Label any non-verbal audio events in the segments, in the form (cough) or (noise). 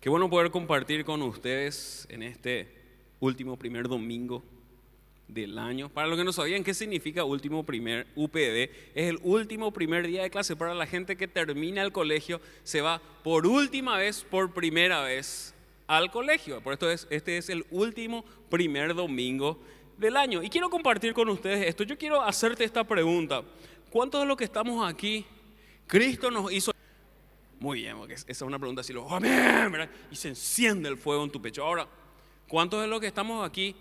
Qué bueno poder compartir con ustedes en este último primer domingo del año. Para los que no sabían qué significa último primer UPD, es el último primer día de clase para la gente que termina el colegio, se va por última vez, por primera vez al colegio. Por esto es, este es el último primer domingo del año. Y quiero compartir con ustedes esto. Yo quiero hacerte esta pregunta. ¿Cuántos de los que estamos aquí, Cristo nos hizo muy bien, porque esa es una pregunta así, lo, amén. Y se enciende el fuego en tu pecho. Ahora, ¿cuántos de los que estamos aquí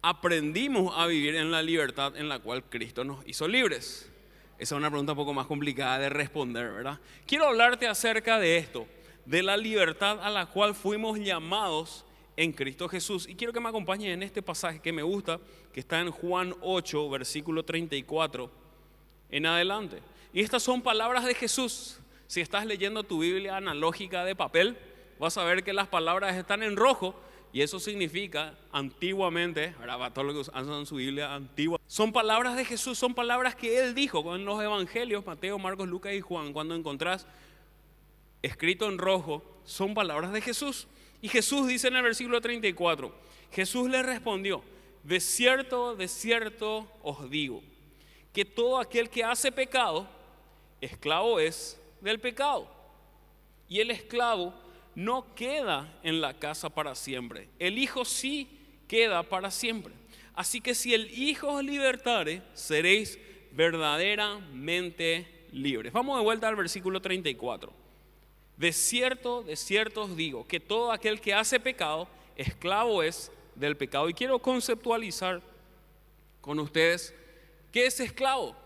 aprendimos a vivir en la libertad en la cual Cristo nos hizo libres? Esa es una pregunta un poco más complicada de responder, ¿verdad? Quiero hablarte acerca de esto, de la libertad a la cual fuimos llamados en Cristo Jesús. Y quiero que me acompañen en este pasaje que me gusta, que está en Juan 8, versículo 34 en adelante. Y estas son palabras de Jesús. Si estás leyendo tu Biblia analógica de papel, vas a ver que las palabras están en rojo y eso significa antiguamente, ahora todo lo que usan su Biblia antigua, son palabras de Jesús, son palabras que Él dijo en los evangelios, Mateo, Marcos, Lucas y Juan, cuando encontrás escrito en rojo, son palabras de Jesús. Y Jesús dice en el versículo 34, Jesús le respondió, de cierto, de cierto os digo, que todo aquel que hace pecado, esclavo es del pecado. Y el esclavo no queda en la casa para siempre. El Hijo sí queda para siempre. Así que si el Hijo os libertare, seréis verdaderamente libres. Vamos de vuelta al versículo 34. De cierto, de cierto os digo que todo aquel que hace pecado, esclavo es del pecado. Y quiero conceptualizar con ustedes qué es esclavo.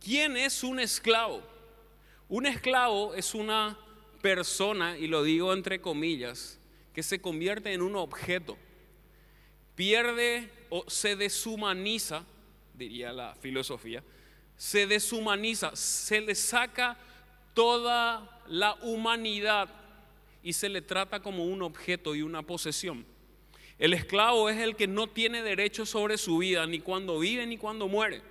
¿Quién es un esclavo? Un esclavo es una persona, y lo digo entre comillas, que se convierte en un objeto, pierde o se deshumaniza, diría la filosofía, se deshumaniza, se le saca toda la humanidad y se le trata como un objeto y una posesión. El esclavo es el que no tiene derecho sobre su vida, ni cuando vive ni cuando muere.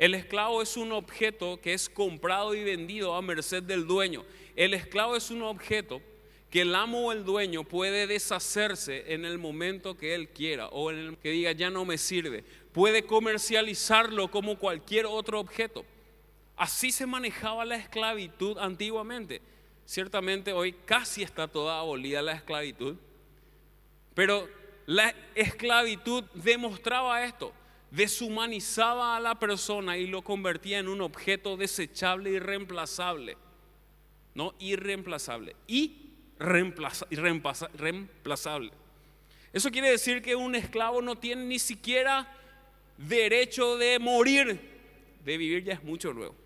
El esclavo es un objeto que es comprado y vendido a merced del dueño. El esclavo es un objeto que el amo o el dueño puede deshacerse en el momento que él quiera o en el que diga ya no me sirve. Puede comercializarlo como cualquier otro objeto. Así se manejaba la esclavitud antiguamente. Ciertamente hoy casi está toda abolida la esclavitud, pero la esclavitud demostraba esto deshumanizaba a la persona y lo convertía en un objeto desechable y reemplazable. No irreemplazable, y reemplazable. Eso quiere decir que un esclavo no tiene ni siquiera derecho de morir. De vivir ya es mucho luego.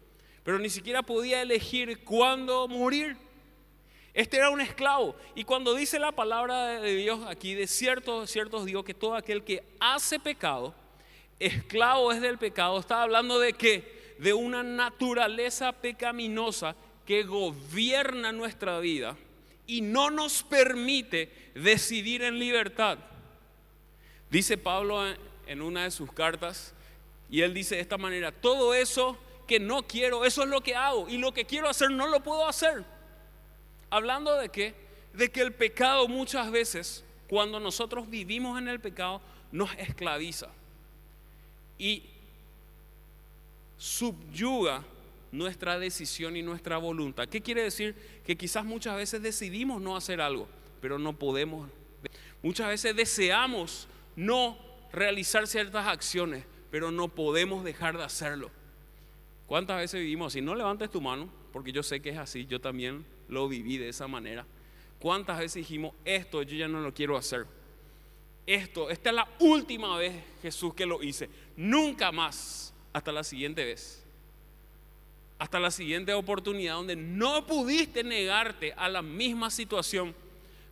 Pero ni siquiera podía elegir cuándo morir. Este era un esclavo. Y cuando dice la palabra de Dios aquí, de cierto, cierto os digo que todo aquel que hace pecado, esclavo es del pecado, está hablando de que de una naturaleza pecaminosa que gobierna nuestra vida y no nos permite decidir en libertad. Dice Pablo en una de sus cartas, y él dice de esta manera, todo eso que no quiero, eso es lo que hago, y lo que quiero hacer no lo puedo hacer. Hablando de qué? De que el pecado muchas veces, cuando nosotros vivimos en el pecado, nos esclaviza y subyuga nuestra decisión y nuestra voluntad. ¿Qué quiere decir? Que quizás muchas veces decidimos no hacer algo, pero no podemos. Muchas veces deseamos no realizar ciertas acciones, pero no podemos dejar de hacerlo. ¿Cuántas veces vivimos así? No levantes tu mano, porque yo sé que es así, yo también lo viví de esa manera. ¿Cuántas veces dijimos, esto yo ya no lo quiero hacer? esto, esta es la última vez Jesús que lo hice, nunca más, hasta la siguiente vez. Hasta la siguiente oportunidad donde no pudiste negarte a la misma situación,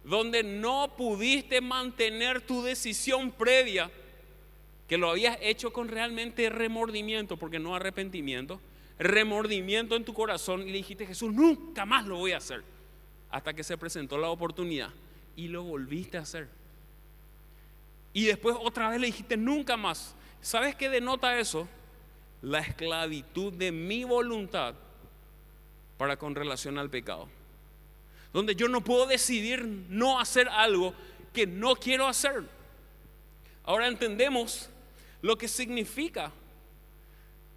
donde no pudiste mantener tu decisión previa, que lo habías hecho con realmente remordimiento, porque no arrepentimiento, remordimiento en tu corazón y le dijiste, Jesús, nunca más lo voy a hacer, hasta que se presentó la oportunidad y lo volviste a hacer. Y después otra vez le dijiste nunca más. ¿Sabes qué denota eso? La esclavitud de mi voluntad para con relación al pecado. donde yo no puedo decidir no hacer algo que no quiero hacer. Ahora entendemos lo que significa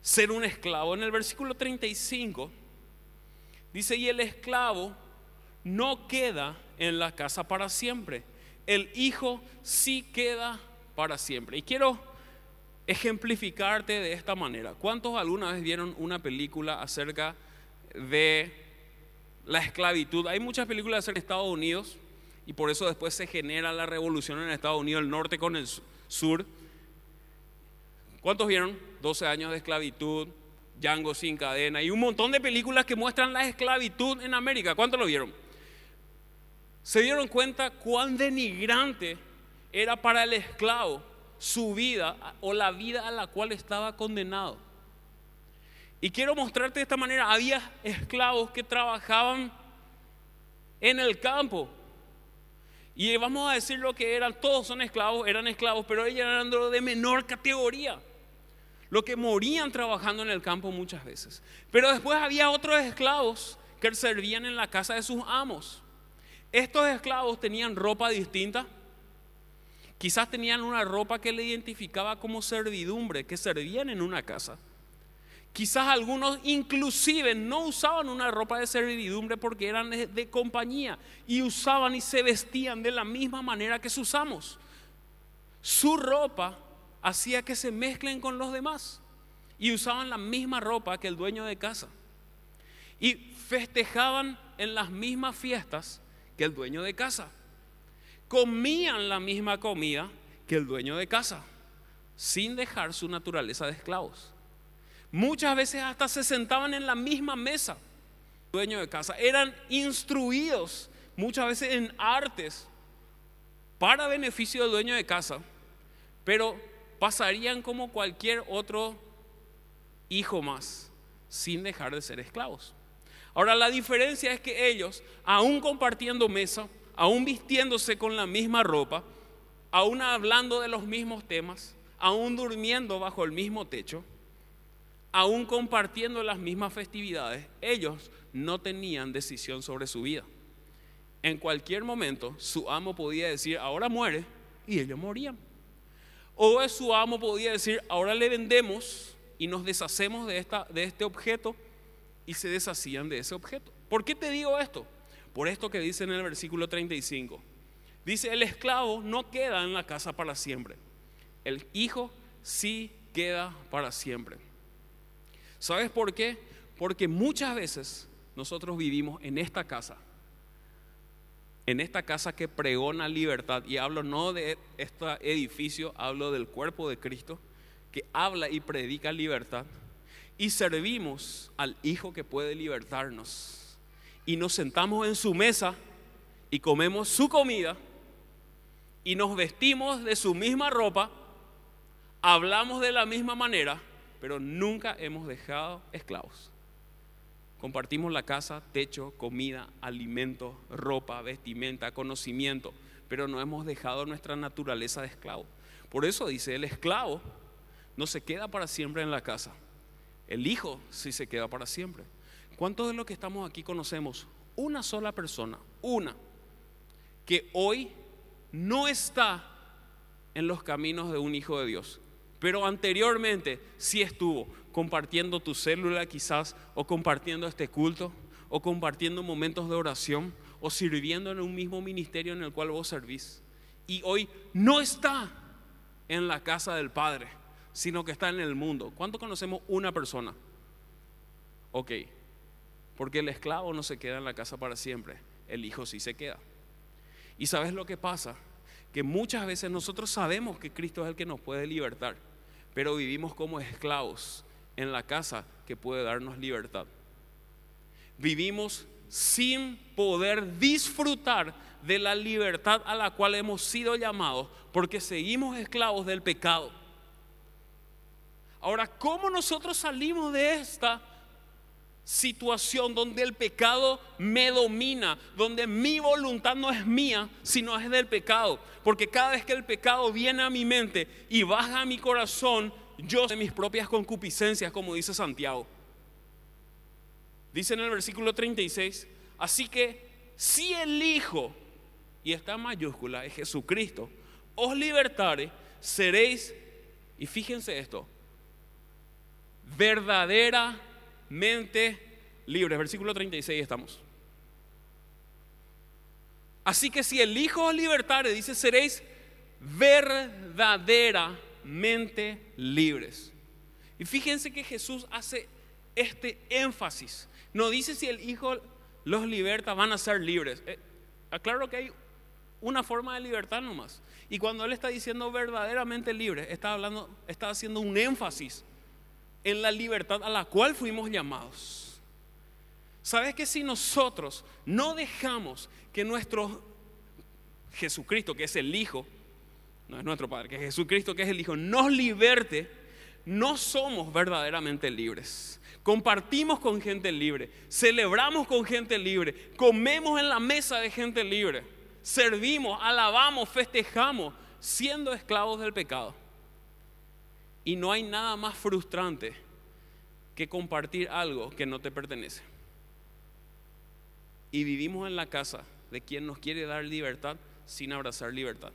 ser un esclavo. En el versículo 35 dice, y el esclavo no queda en la casa para siempre, el hijo sí queda para siempre. Y quiero ejemplificarte de esta manera. ¿Cuántos alguna vez vieron una película acerca de la esclavitud? Hay muchas películas acerca de Estados Unidos y por eso después se genera la revolución en Estados Unidos, el norte con el sur. ¿Cuántos vieron? 12 años de esclavitud, Django sin cadena y un montón de películas que muestran la esclavitud en América. ¿Cuántos lo vieron? Se dieron cuenta cuán denigrante era para el esclavo su vida o la vida a la cual estaba condenado. Y quiero mostrarte de esta manera, había esclavos que trabajaban en el campo. Y vamos a decir lo que eran, todos son esclavos, eran esclavos, pero ellos eran de menor categoría. Lo que morían trabajando en el campo muchas veces. Pero después había otros esclavos que servían en la casa de sus amos. Estos esclavos tenían ropa distinta, Quizás tenían una ropa que le identificaba como servidumbre, que servían en una casa. Quizás algunos inclusive no usaban una ropa de servidumbre porque eran de, compañía y usaban y se vestían de la misma manera que usamos. Su ropa hacía que se mezclen con los demás y usaban la misma ropa que el dueño de casa. Y festejaban en las mismas fiestas que el dueño de casa comían la misma comida que el dueño de casa, sin dejar su naturaleza de esclavos. Muchas veces hasta se sentaban en la misma mesa, dueño de casa. Eran instruidos muchas veces en artes para beneficio del dueño de casa, pero pasarían como cualquier otro hijo más, sin dejar de ser esclavos. Ahora la diferencia es que ellos, aún compartiendo mesa, aún vistiéndose con la misma ropa, aún hablando de los mismos temas, aún durmiendo bajo el mismo techo, aún compartiendo las mismas festividades, ellos no tenían decisión sobre su vida. En cualquier momento su amo podía decir, ahora muere, y ellos morían. O su amo podía decir, ahora le vendemos y nos deshacemos de, de este objeto, y se deshacían de ese objeto. ¿Por qué te digo esto? Por esto que dice en el versículo 35. Dice, el esclavo no queda en la casa para siempre. El hijo sí queda para siempre. ¿Sabes por qué? Porque muchas veces nosotros vivimos en esta casa, en esta casa que pregona libertad, y hablo no de este edificio, hablo del cuerpo de Cristo, que habla y predica libertad, y servimos al Hijo que puede libertarnos y nos sentamos en su mesa y comemos su comida y nos vestimos de su misma ropa, hablamos de la misma manera, pero nunca hemos dejado esclavos. Compartimos la casa, techo, comida, alimento, ropa, vestimenta, conocimiento, pero no hemos dejado nuestra naturaleza de esclavo. Por eso dice, el esclavo no se queda para siempre en la casa, el hijo sí se queda para siempre. ¿Cuántos de los que estamos aquí conocemos una sola persona, una, que hoy no está en los caminos de un hijo de Dios, pero anteriormente sí estuvo compartiendo tu célula quizás, o compartiendo este culto, o compartiendo momentos de oración, o sirviendo en un mismo ministerio en el cual vos servís. Y hoy no está en la casa del Padre, sino que está en el mundo. ¿Cuánto conocemos una persona? Ok, porque el esclavo no se queda en la casa para siempre, el hijo sí se queda. ¿Y sabes lo que pasa? Que muchas veces nosotros sabemos que Cristo es el que nos puede libertar, pero vivimos como esclavos en la casa que puede darnos libertad. Vivimos sin poder disfrutar de la libertad a la cual hemos sido llamados porque seguimos esclavos del pecado. Ahora, ¿cómo nosotros salimos de esta situación donde el pecado me domina, donde mi voluntad no es mía, sino es del pecado. Porque cada vez que el pecado viene a mi mente y baja a mi corazón, yo sé mis propias concupiscencias, como dice Santiago. Dice en el versículo 36, así que si el Hijo, y esta mayúscula es Jesucristo, os libertare, seréis, y fíjense esto, verdaderamente libres. Versículo 36 estamos. Así que si el Hijo os libertare, dice, seréis verdaderamente libres. Y fíjense que Jesús hace este énfasis. No dice si el Hijo los liberta, van a ser libres. Eh, aclaro que hay una forma de libertad nomás. Y cuando Él está diciendo verdaderamente libre, está, hablando, está haciendo un énfasis en la libertad a la cual fuimos llamados. ¿Sabes que si nosotros no dejamos que nuestro Jesucristo, que es el Hijo, no es nuestro Padre, que es Jesucristo, que es el Hijo, nos liberte, no somos verdaderamente libres. Compartimos con gente libre, celebramos con gente libre, comemos en la mesa de gente libre, servimos, alabamos, festejamos, siendo esclavos del pecado. Y no hay nada más frustrante que compartir algo que no te pertenece. Y vivimos en la casa de quien nos quiere dar libertad sin abrazar libertad.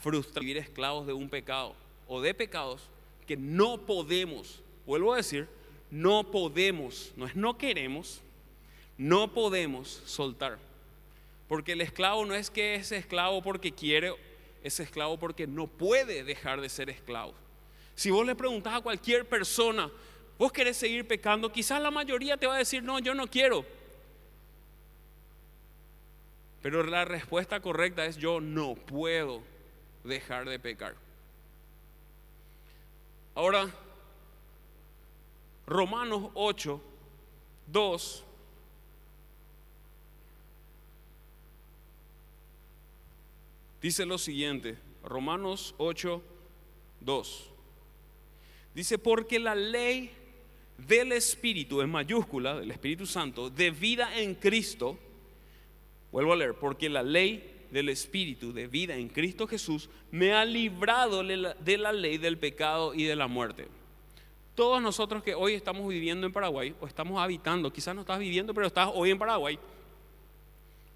Frustrar vivir esclavos de un pecado o de pecados que no podemos, vuelvo a decir, no podemos, no es no queremos, no podemos soltar. Porque el esclavo no es que es esclavo porque quiere es esclavo porque no puede dejar de ser esclavo. Si vos le preguntás a cualquier persona, vos querés seguir pecando, quizás la mayoría te va a decir, no, yo no quiero. Pero la respuesta correcta es, yo no puedo dejar de pecar. Ahora, Romanos 8, 2 dice lo siguiente, Romanos 8, 2. Dice, porque la ley del Espíritu, en mayúscula, del Espíritu Santo, de vida en Cristo, vuelvo a leer, porque la ley del Espíritu de vida en Cristo Jesús me ha librado de la ley del pecado y de la muerte. Todos nosotros que hoy estamos viviendo en Paraguay, o estamos habitando, quizás no estás viviendo, pero estás hoy en Paraguay,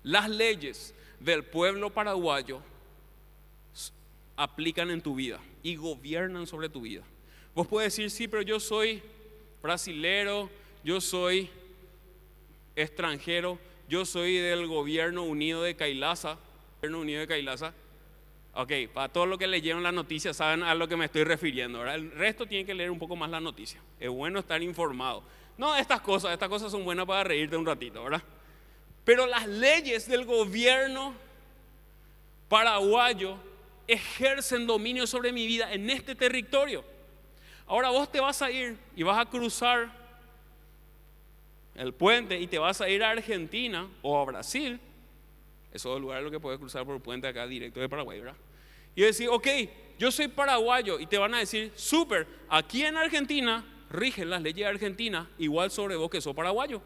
las leyes del pueblo paraguayo aplican en tu vida y gobiernan sobre tu vida. Vos puedes decir, sí, pero yo soy brasilero, yo soy extranjero, yo soy del gobierno unido de Kailasa, gobierno unido de Kailasa. Ok, para todos los que leyeron la noticia saben a lo que me estoy refiriendo, El resto tiene que leer un poco más la noticia. Es bueno estar informado. No, estas cosas, estas cosas son buenas para reírte un ratito, ¿verdad? Pero las leyes del gobierno paraguayo ejercen dominio sobre mi vida en este territorio. Ahora vos te vas a ir y vas a cruzar el puente y te vas a ir a Argentina o a Brasil. Esos lugar es lo que puedes cruzar por el puente acá directo de Paraguay, ¿verdad? Y decir, ok, yo soy paraguayo y te van a decir, súper, aquí en Argentina rigen las leyes de Argentina igual sobre vos que sos paraguayo.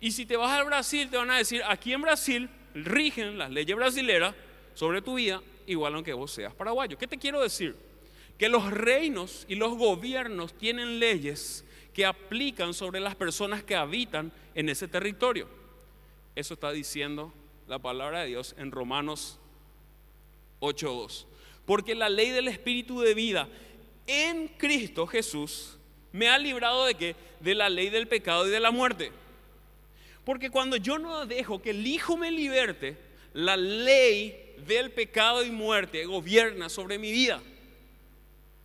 Y si te vas al Brasil, te van a decir, aquí en Brasil rigen las leyes brasileras sobre tu vida igual aunque vos seas paraguayo. ¿Qué te quiero decir? Que los reinos y los gobiernos tienen leyes que aplican sobre las personas que habitan en ese territorio. Eso está diciendo la palabra de Dios en Romanos 8.2. Porque la ley del Espíritu de vida en Cristo Jesús me ha librado de qué? De la ley del pecado y de la muerte. Porque cuando yo no dejo que el Hijo me liberte, la ley del pecado y muerte gobierna sobre mi vida.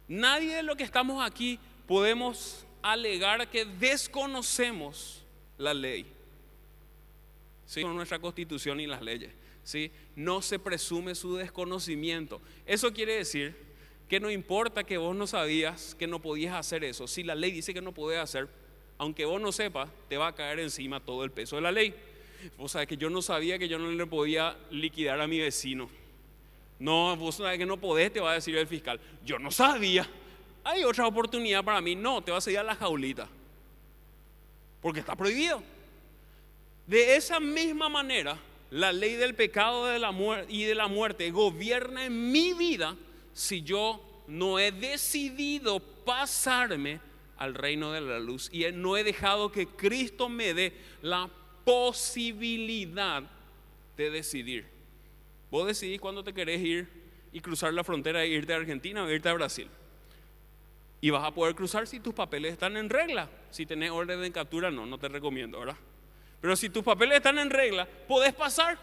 Nadie de los que estamos aquí podemos alegar que desconocemos la ley. ¿Sí? Nuestra constitución y las leyes. ¿Sí? No se presume su desconocimiento. Eso quiere decir que no importa que vos no sabías que no podías hacer eso. Si la ley dice que no podés hacer, aunque vos no sepas, te va a caer encima todo el peso de la ley. Vos sabés que yo no sabía que yo no le podía liquidar a mi vecino. No, vos sabés que no podés, te va a decir el fiscal. Yo no sabía. Hay otra oportunidad para mí. No, te vas a ir a la jaulita. Porque está prohibido. De esa misma manera, la ley del pecado de la y de la muerte gobierna en mi vida si yo no he decidido pasarme al reino de la luz y no he dejado que Cristo me dé la posibilidad de decidir. Vos decidís cuándo te querés ir y cruzar la frontera e irte a Argentina o irte a Brasil. Y vas a poder cruzar si tus papeles están en regla. Si tenés orden de captura, no, no te recomiendo, ¿verdad? Pero si tus papeles están en regla, podés pasar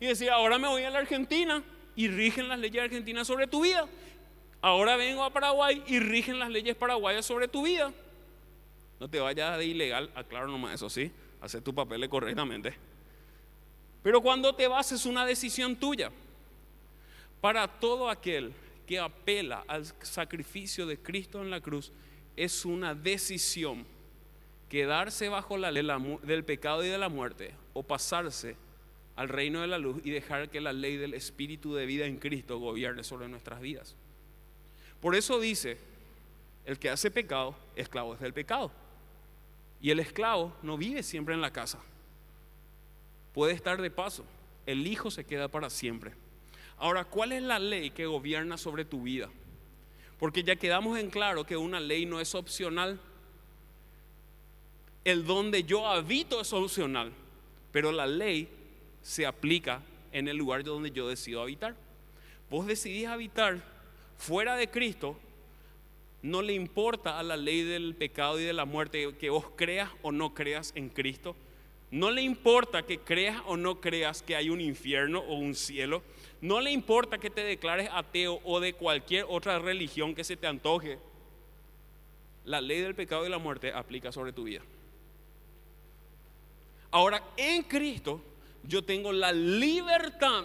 y decir, ahora me voy a la Argentina y rigen las leyes argentinas sobre tu vida. Ahora vengo a Paraguay y rigen las leyes paraguayas sobre tu vida. No te vayas de ilegal, aclaro nomás eso, sí, hacer tus papeles correctamente. Pero cuando te vas es una decisión tuya. Para todo aquel que apela al sacrificio de Cristo en la cruz, es una decisión quedarse bajo la ley del pecado y de la muerte o pasarse al reino de la luz y dejar que la ley del espíritu de vida en Cristo gobierne sobre nuestras vidas. Por eso dice, el que hace pecado, esclavo es del pecado. Y el esclavo no vive siempre en la casa. Puede estar de paso. El hijo se queda para siempre. Ahora, ¿cuál es la ley que gobierna sobre tu vida? Porque ya quedamos en claro que una ley no es opcional. El donde yo habito es opcional, pero la ley se aplica en el lugar donde yo decido habitar. Vos decidís habitar fuera de Cristo, no le importa a la ley del pecado y de la muerte que vos creas o no creas en Cristo. No le importa que creas o no creas que hay un infierno o un cielo. No le importa que te declares ateo o de cualquier otra religión que se te antoje. La ley del pecado y la muerte aplica sobre tu vida. Ahora, en Cristo yo tengo la libertad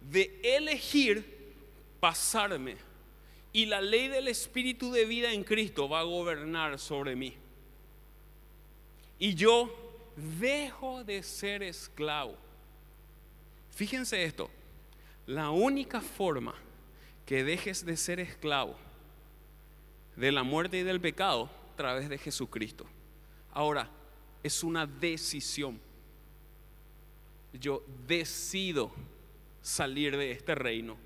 de elegir pasarme. Y la ley del Espíritu de vida en Cristo va a gobernar sobre mí. Y yo dejo de ser esclavo. Fíjense esto, la única forma que dejes de ser esclavo de la muerte y del pecado a través de Jesucristo. Ahora, es una decisión. Yo decido salir de este reino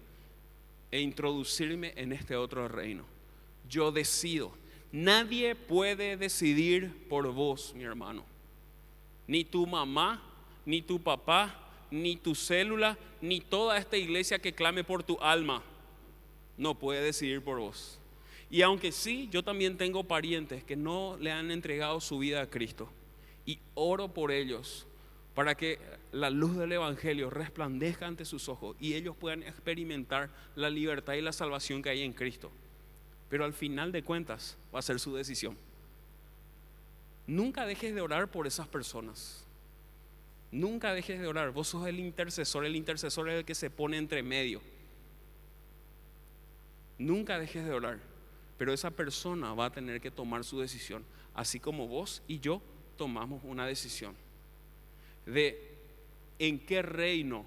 e introducirme en este otro reino. Yo decido. Nadie puede decidir por vos, mi hermano. Ni tu mamá, ni tu papá, ni tu célula, ni toda esta iglesia que clame por tu alma. No puede decidir por vos. Y aunque sí, yo también tengo parientes que no le han entregado su vida a Cristo. Y oro por ellos para que la luz del Evangelio resplandezca ante sus ojos y ellos puedan experimentar la libertad y la salvación que hay en Cristo. Pero al final de cuentas va a ser su decisión. Nunca dejes de orar por esas personas. Nunca dejes de orar. Vos sos el intercesor. El intercesor es el que se pone entre medio. Nunca dejes de orar. Pero esa persona va a tener que tomar su decisión. Así como vos y yo tomamos una decisión de en qué reino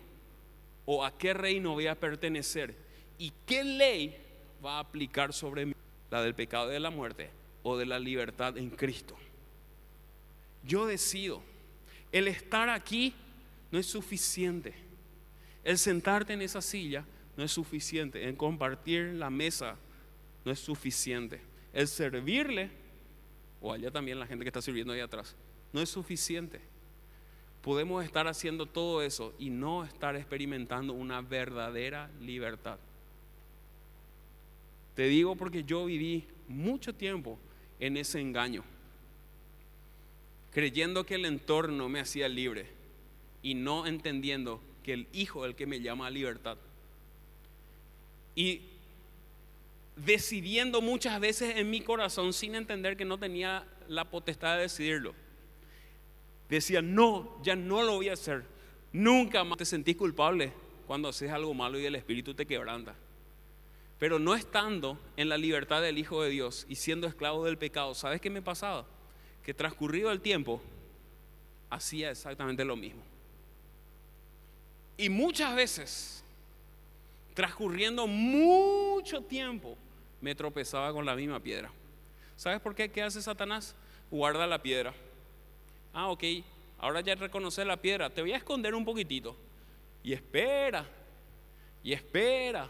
o a qué reino voy a pertenecer y qué ley va a aplicar sobre mí, la del pecado y de la muerte o de la libertad en Cristo. Yo decido, el estar aquí no es suficiente, el sentarte en esa silla no es suficiente, el compartir la mesa no es suficiente, el servirle, o allá también la gente que está sirviendo ahí atrás, no es suficiente podemos estar haciendo todo eso y no estar experimentando una verdadera libertad. Te digo porque yo viví mucho tiempo en ese engaño, creyendo que el entorno me hacía libre y no entendiendo que el Hijo es el que me llama a libertad. Y decidiendo muchas veces en mi corazón sin entender que no tenía la potestad de decidirlo decía, no, ya no lo voy a hacer. Nunca más te sentís culpable cuando haces algo malo y el Espíritu te quebranta. Pero no estando en la libertad del Hijo de Dios y siendo esclavo del pecado, ¿sabes qué me pasaba? Que transcurrido el tiempo, hacía exactamente lo mismo. Y muchas veces, transcurriendo mucho tiempo, me tropezaba con la misma piedra. ¿Sabes por qué? ¿Qué hace Satanás? Guarda la piedra Ah, ok, ahora ya reconoce la piedra, te voy a esconder un poquitito. Y espera, y espera,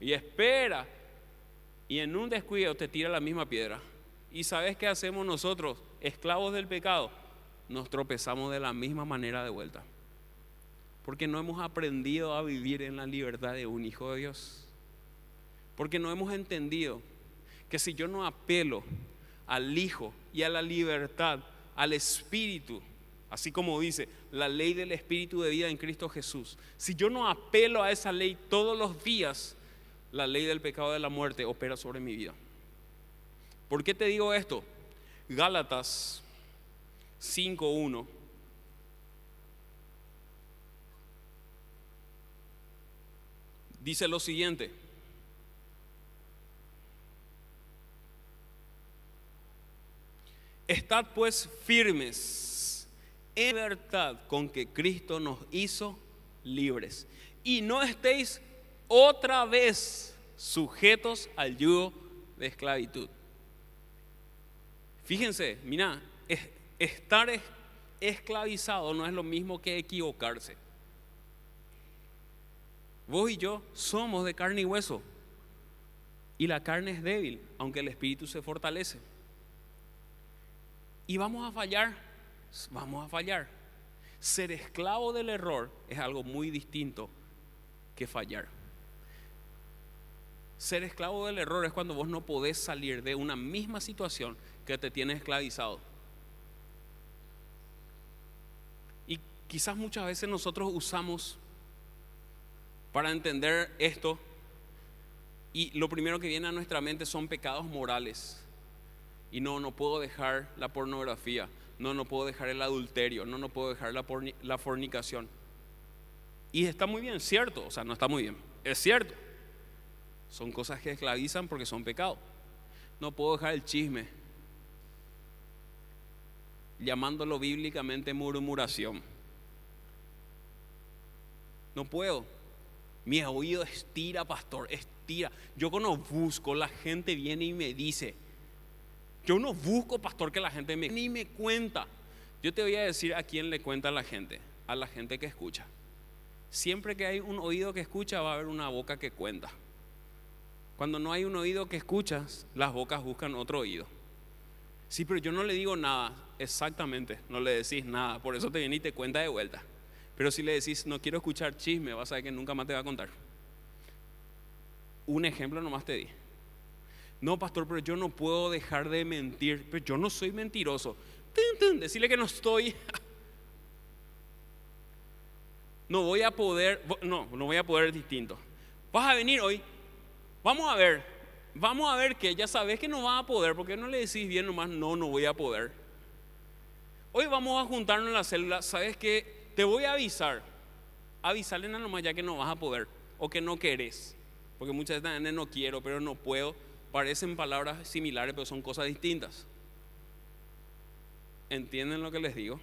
y espera. Y en un descuido te tira la misma piedra. ¿Y sabes qué hacemos nosotros, esclavos del pecado? nos tropezamos de la misma manera de vuelta. Porque no hemos aprendido a vivir en la libertad de un hijo de Dios. Porque no hemos entendido que si yo no apelo al Hijo y a la libertad, al Espíritu, así como dice la ley del Espíritu de vida en Cristo Jesús, si yo no apelo a esa ley todos los días, la ley del pecado de la muerte opera sobre mi vida. ¿Por qué te digo esto? Gálatas 5.1. Dice lo siguiente. Estad pues firmes en libertad con que Cristo nos hizo libres. Y no estéis otra vez sujetos al yugo de esclavitud. Fíjense, mira, estar esclavizado no es lo mismo que equivocarse. Vos y yo somos de carne y hueso. Y la carne es débil, aunque el espíritu se fortalece. Y vamos a fallar, vamos a fallar. Ser esclavo del error es algo muy distinto que fallar. Ser esclavo del error es cuando vos no podés salir de una misma situación que te tiene esclavizado. Y quizás muchas veces nosotros usamos para entender esto y lo primero que viene a nuestra mente son pecados morales. Y no, no puedo dejar la pornografía, no, no puedo dejar el adulterio, no, no puedo dejar la, la fornicación. Y está muy bien, cierto, o sea, no está muy bien, es cierto. Son cosas que esclavizan porque son pecados. No puedo dejar el chisme, llamándolo bíblicamente murmuración. No puedo. Mi oído estira, pastor, estira. Yo cuando busco, la gente viene y me dice. Yo no busco, pastor, que la gente me ni me cuenta. Yo te voy a decir a quién le cuenta la gente, a la gente que escucha. Siempre que hay un oído que escucha, va a haber una boca que cuenta. Cuando no hay un oído que escuchas, las bocas buscan otro oído. Sí, pero yo no le digo nada, exactamente, no le decís nada, por eso te viene y te cuenta de vuelta. Pero si le decís, no quiero escuchar chisme, vas a ver que nunca más te va a contar. Un ejemplo nomás te di. No, pastor, pero yo no puedo dejar de mentir, pero yo no soy mentiroso. Decirle que no estoy. (laughs) No voy a poder, no, no voy a poder distinto. Vas a venir hoy, vamos a ver, vamos a ver que ya sabes que no vas a poder, porque no le decís bien nomás, no, no voy a poder. Hoy vamos a juntarnos en la célula, sabes que te voy a avisar, avisarle nada nomás ya que no vas a poder o que no querés, porque muchas veces no quiero, pero no puedo, parecen palabras similares, pero son cosas distintas. ¿Entienden lo que les digo?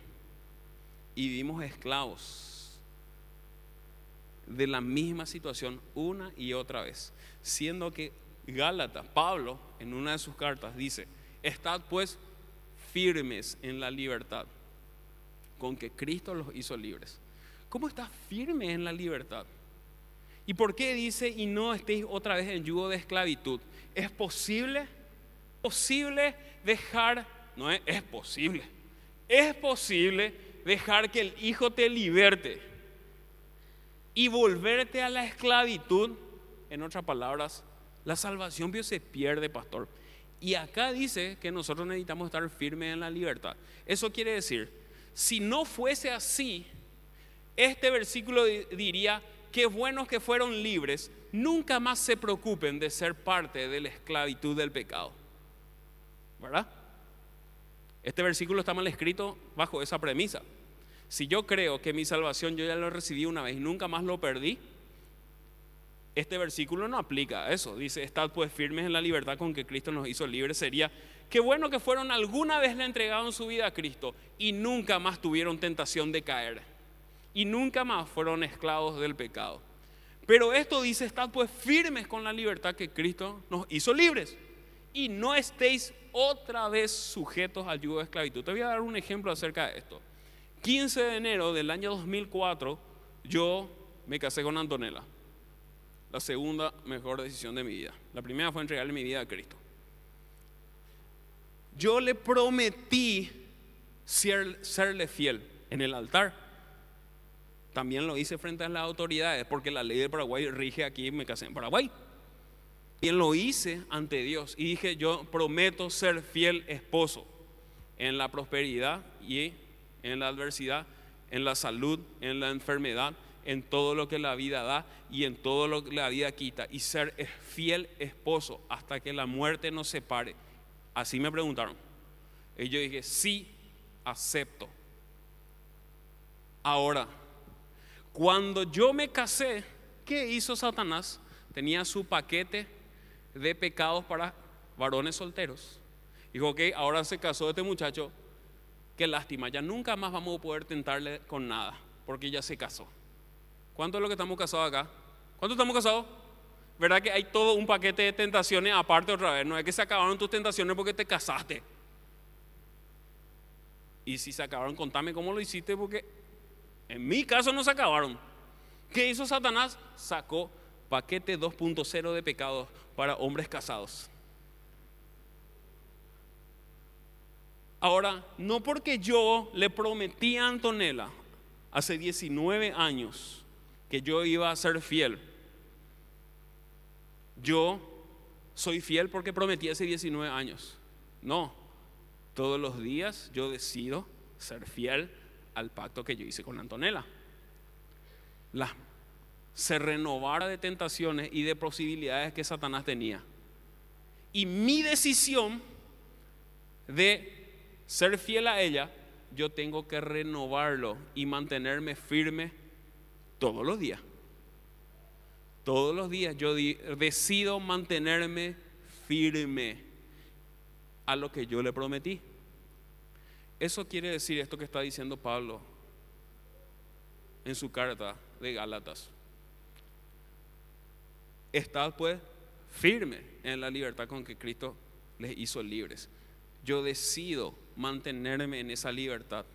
Y vivimos esclavos de la misma situación una y otra vez, siendo que Gálatas, Pablo, en una de sus cartas dice, estad pues firmes en la libertad con que Cristo los hizo libres. ¿Cómo estás firme en la libertad? ¿Y por qué dice y no estéis otra vez en yugo de esclavitud? ¿Es posible? ¿Posible dejar? No es, es posible. Es posible dejar que el Hijo te liberte y volverte a la esclavitud. En otras palabras, la salvación se pierde, pastor. Y acá dice que nosotros necesitamos estar firmes en la libertad. Eso quiere decir, si no fuese así, este versículo diría, que buenos que fueron libres, nunca más se preocupen de ser parte de la esclavitud del pecado. ¿Verdad? Este versículo está mal escrito bajo esa premisa. Si yo creo que mi salvación yo ya lo recibí una vez y nunca más lo perdí, este versículo no aplica a eso. Dice, estad pues firmes en la libertad con que Cristo nos hizo libres. Sería, qué bueno que fueron alguna vez le entregaron su vida a Cristo y nunca más tuvieron tentación de caer. Y nunca más fueron esclavos del pecado. Pero esto dice, estad pues firmes con la libertad que Cristo nos hizo libres. Y no estéis otra vez sujetos al yugo de esclavitud. Te voy a dar un ejemplo acerca de esto. 15 de enero del año 2004, yo me casé con Antonella la segunda mejor decisión de mi vida. La primera fue entregarle mi vida a Cristo. Yo le prometí serle fiel en el altar. También lo hice frente a las autoridades porque la ley de Paraguay rige aquí, me casé en Paraguay. Y lo hice ante Dios y dije, yo prometo ser fiel esposo en la prosperidad y en la adversidad, en la salud, en la enfermedad, en todo lo que la vida da y en todo lo que la vida quita y ser fiel esposo hasta que la muerte nos separe. Así me preguntaron. Y yo dije, sí, acepto. Ahora, cuando yo me casé, ¿qué hizo Satanás? Tenía su paquete de pecados para varones solteros. Dijo, ok, ahora se casó este muchacho, qué lástima, ya nunca más vamos a poder tentarle con nada, porque ya se casó. ¿Cuánto es lo que estamos casados acá? ¿Cuánto estamos casados? ¿Verdad que hay todo un paquete de tentaciones aparte otra vez? No es que se acabaron tus tentaciones porque te casaste. Y si se acabaron, contame cómo lo hiciste porque en mi caso no se acabaron. ¿Qué hizo Satanás? Sacó paquete 2.0 de pecados para hombres casados. Ahora, no porque yo le prometí a Antonella hace 19 años que yo iba a ser fiel. Yo soy fiel porque prometí hace 19 años. No, todos los días yo decido ser fiel al pacto que yo hice con Antonella. se renovara de tentaciones y de posibilidades que Satanás tenía. Y mi decisión de ser fiel a ella, yo tengo que renovarlo y mantenerme firme todos los días. Todos los días yo decido mantenerme firme a lo que yo le prometí. Eso quiere decir esto que está diciendo Pablo en su carta de Gálatas. Estad pues firme en la libertad con que Cristo les hizo libres. Yo decido mantenerme en esa libertad.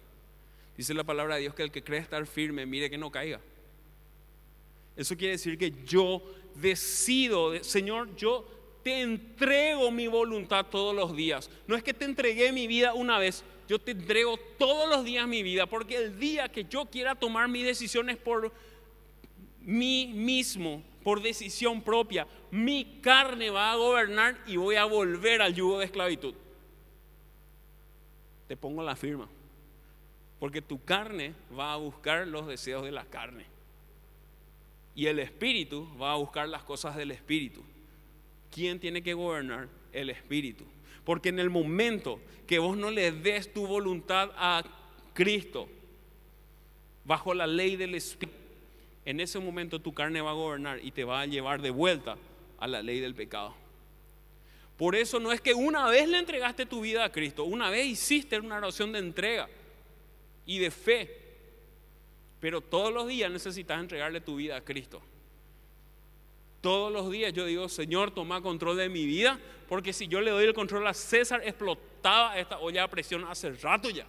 Dice la palabra de Dios que el que cree estar firme, mire que no caiga. Eso quiere decir que yo decido, Señor, yo te entrego mi voluntad todos los días. No es que te entregué mi vida una vez, yo te entrego todos los días mi vida, porque el día que yo quiera tomar mis decisiones por mí mismo, por decisión propia, mi carne va a gobernar y voy a volver al yugo de esclavitud. Te pongo la firma, porque tu carne va a buscar los deseos de la carne y el espíritu va a buscar las cosas del espíritu. ¿Quién tiene que gobernar? El espíritu. Porque en el momento que vos no le des tu voluntad a Cristo bajo la ley del Espíritu, en ese momento tu carne va a gobernar y te va a llevar de vuelta a la ley del pecado. Por eso no es que una vez le entregaste tu vida a Cristo, una vez hiciste una oración de entrega y de fe, pero todos los días necesitas entregarle tu vida a Cristo. Todos los días yo digo, Señor, toma control de mi vida, porque si yo le doy el control a César, explotaba esta olla a presión hace rato ya.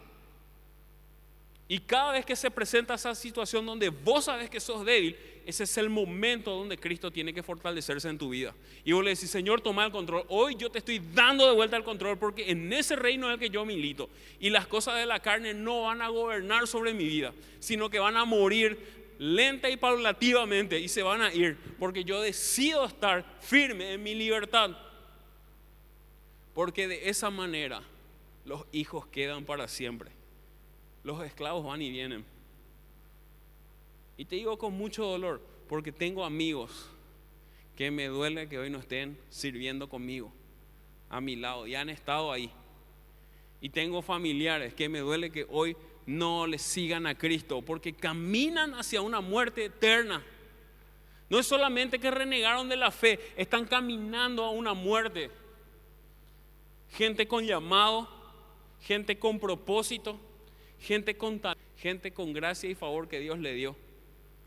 Y cada vez que se presenta esa situación donde vos sabes que sos débil, ese es el momento donde Cristo tiene que fortalecerse en tu vida. Y vos le decís, Señor, toma el control. Hoy yo te estoy dando de vuelta el control porque en ese reino es el que yo milito. Y las cosas de la carne no van a gobernar sobre mi vida, sino que van a morir lenta y paulativamente y se van a ir, porque yo decido estar firme en mi libertad. Porque de esa manera los hijos quedan para siempre. Los esclavos van y vienen. Y te digo con mucho dolor, porque tengo amigos que me duele que hoy no estén sirviendo conmigo, a mi lado, y han estado ahí. Y tengo familiares que me duele que hoy no le sigan a Cristo, porque caminan hacia una muerte eterna. No es solamente que renegaron de la fe, están caminando a una muerte. Gente con llamado, gente con propósito, gente con, gente con gracia y favor que Dios le dio,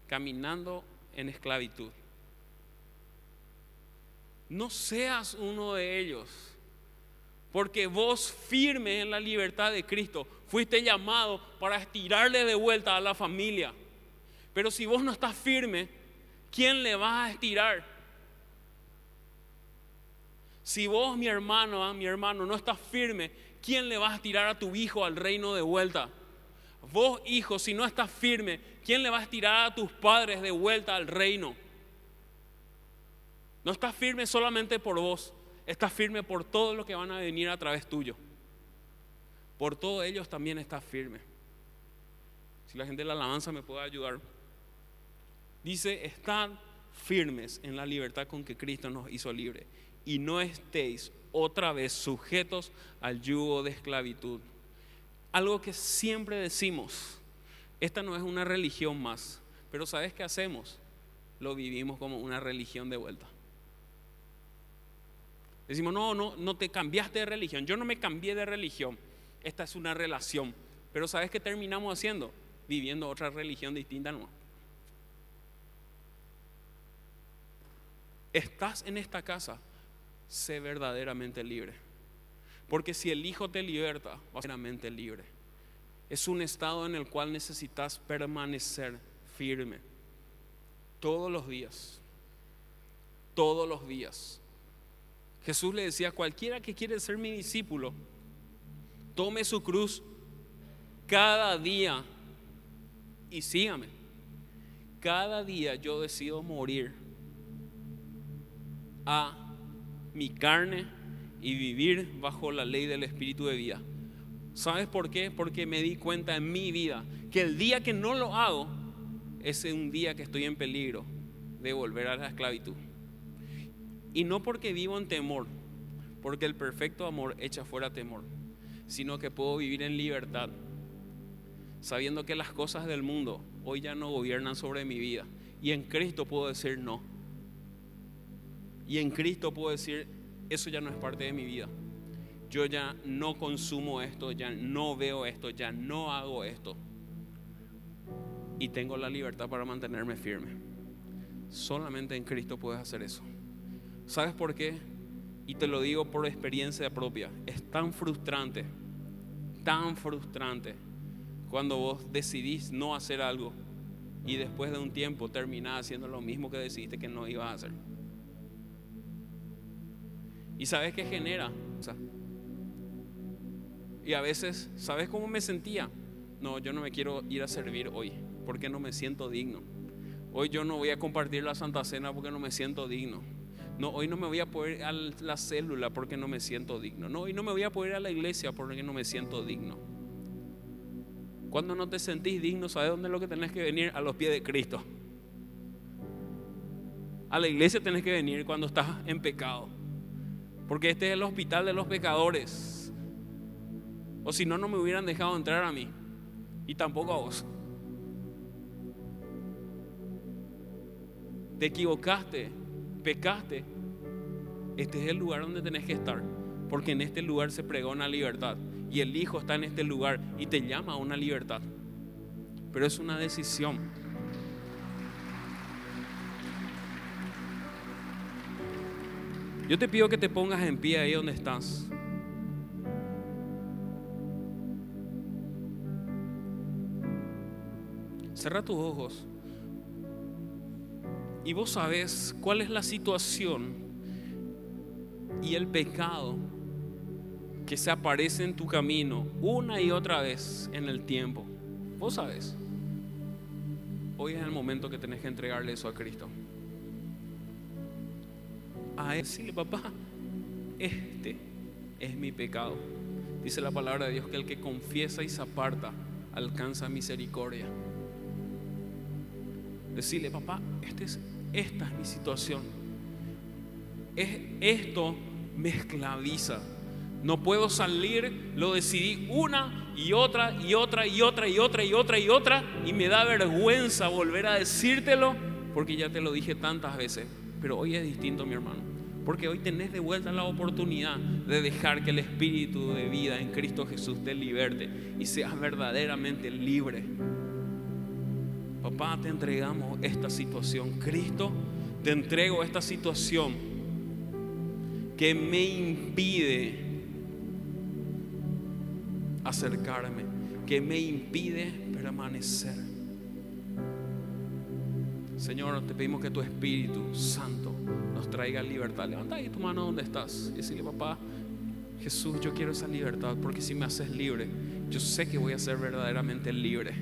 caminando en esclavitud. No seas uno de ellos, porque vos firme en la libertad de Cristo, Fuiste llamado para estirarle de vuelta a la familia. Pero si vos no estás firme, ¿quién le va a estirar? Si vos, mi hermano, ah, mi hermano, no estás firme, ¿quién le vas a tirar a tu hijo al reino de vuelta? Vos, hijo, si no estás firme, ¿quién le vas a tirar a tus padres de vuelta al reino? No estás firme solamente por vos, estás firme por todo lo que van a venir a través tuyo. Por todos ellos también estás firme. Si la gente de la alabanza me puede ayudar. Dice, están firmes en la libertad con que Cristo nos hizo libre y no estéis otra vez sujetos al yugo de esclavitud. Algo que siempre decimos, esta no es una religión más, pero ¿sabes qué hacemos? Lo vivimos como una religión de vuelta. Decimos, no, no, no te cambiaste de religión. Yo no me cambié de religión. Esta es una relación. Pero ¿sabes qué terminamos haciendo? Viviendo otra religión distinta. No. Estás en esta casa, sé verdaderamente libre. Porque si el Hijo te liberta, vas verdaderamente libre. Es un estado en el cual necesitas permanecer firme. Todos los días. Todos los días Jesús le decía, cualquiera que quiere ser mi discípulo, tome su cruz cada día y sígame. Cada día yo decido morir a mi carne y vivir bajo la ley del Espíritu de vida. ¿Sabes por qué? Porque me di cuenta en mi vida que el día que no lo hago es un día que estoy en peligro de volver a la esclavitud. Y no porque vivo en temor, porque el perfecto amor echa fuera temor, sino que puedo vivir en libertad, sabiendo que las cosas del mundo hoy ya no gobiernan sobre mi vida. Y en Cristo puedo decir no. Y en Cristo puedo decir, eso ya no es parte de mi vida. Yo ya no consumo esto, ya no veo esto, ya no hago esto. Y tengo la libertad para mantenerme firme. Solamente en Cristo puedes hacer eso. ¿Sabes por qué? Y te lo digo por experiencia propia. Es tan frustrante, tan frustrante cuando vos decidís no hacer algo y después de un tiempo terminás haciendo lo mismo que decidiste que no ibas a hacer. ¿Y sabes qué genera? y a veces, ¿sabes cómo me sentía? No, yo no me quiero ir a servir hoy porque no me siento digno. Hoy yo no voy a compartir la Santa Cena porque no me siento digno. No, hoy no me voy a poder ir a la célula porque no me siento digno. No, hoy no me voy a poder ir a la iglesia porque no me siento digno. Cuando no te sentís digno, ¿sabes dónde es lo que tenés que venir? A los pies de Cristo. A la iglesia tenés que venir cuando estás en pecado. Porque este es el hospital de los pecadores. O si no, no me hubieran dejado entrar a mí. Y tampoco a vos. Te equivocaste pecaste, este es el lugar donde tenés que estar, porque en este lugar se pregona libertad y el Hijo está en este lugar y te llama a una libertad. Pero es una decisión. Yo te pido que te pongas en pie ahí donde estás. Cerra tus ojos. Y vos sabés cuál es la situación y el pecado que se aparece en tu camino una y otra vez en el tiempo. Vos sabés. Hoy es el momento que tenés que entregarle eso a Cristo. A decirle, papá, este es mi pecado. Dice la palabra de Dios que el que confiesa y se aparta alcanza misericordia. Decirle, papá, este es esta es mi situación. Es, esto me esclaviza. No puedo salir, lo decidí una y otra y otra y otra y otra y otra y otra y me da vergüenza volver a decírtelo porque ya te lo dije tantas veces. Pero hoy es distinto, mi hermano. Porque hoy tenés de vuelta la oportunidad de dejar que el espíritu de vida en Cristo Jesús te liberte y seas verdaderamente libre. Papá, te entregamos esta situación. Cristo, te entrego esta situación que me impide acercarme, que me impide permanecer. Señor, te pedimos que tu Espíritu Santo nos traiga libertad. Levanta ahí tu mano donde estás y decirle, papá, Jesús, yo quiero esa libertad porque si me haces libre, yo sé que voy a ser verdaderamente libre.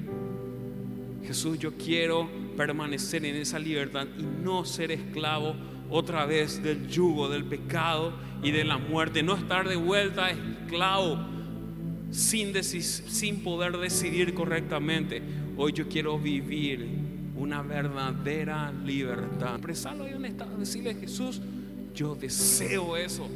Jesús, yo quiero permanecer en esa libertad y no ser esclavo otra vez del yugo, del pecado y de la muerte. No estar de vuelta esclavo sin, sin poder decidir correctamente. Hoy yo quiero vivir una verdadera libertad. Expresarlo ahí un estado, decirle Jesús, yo deseo eso.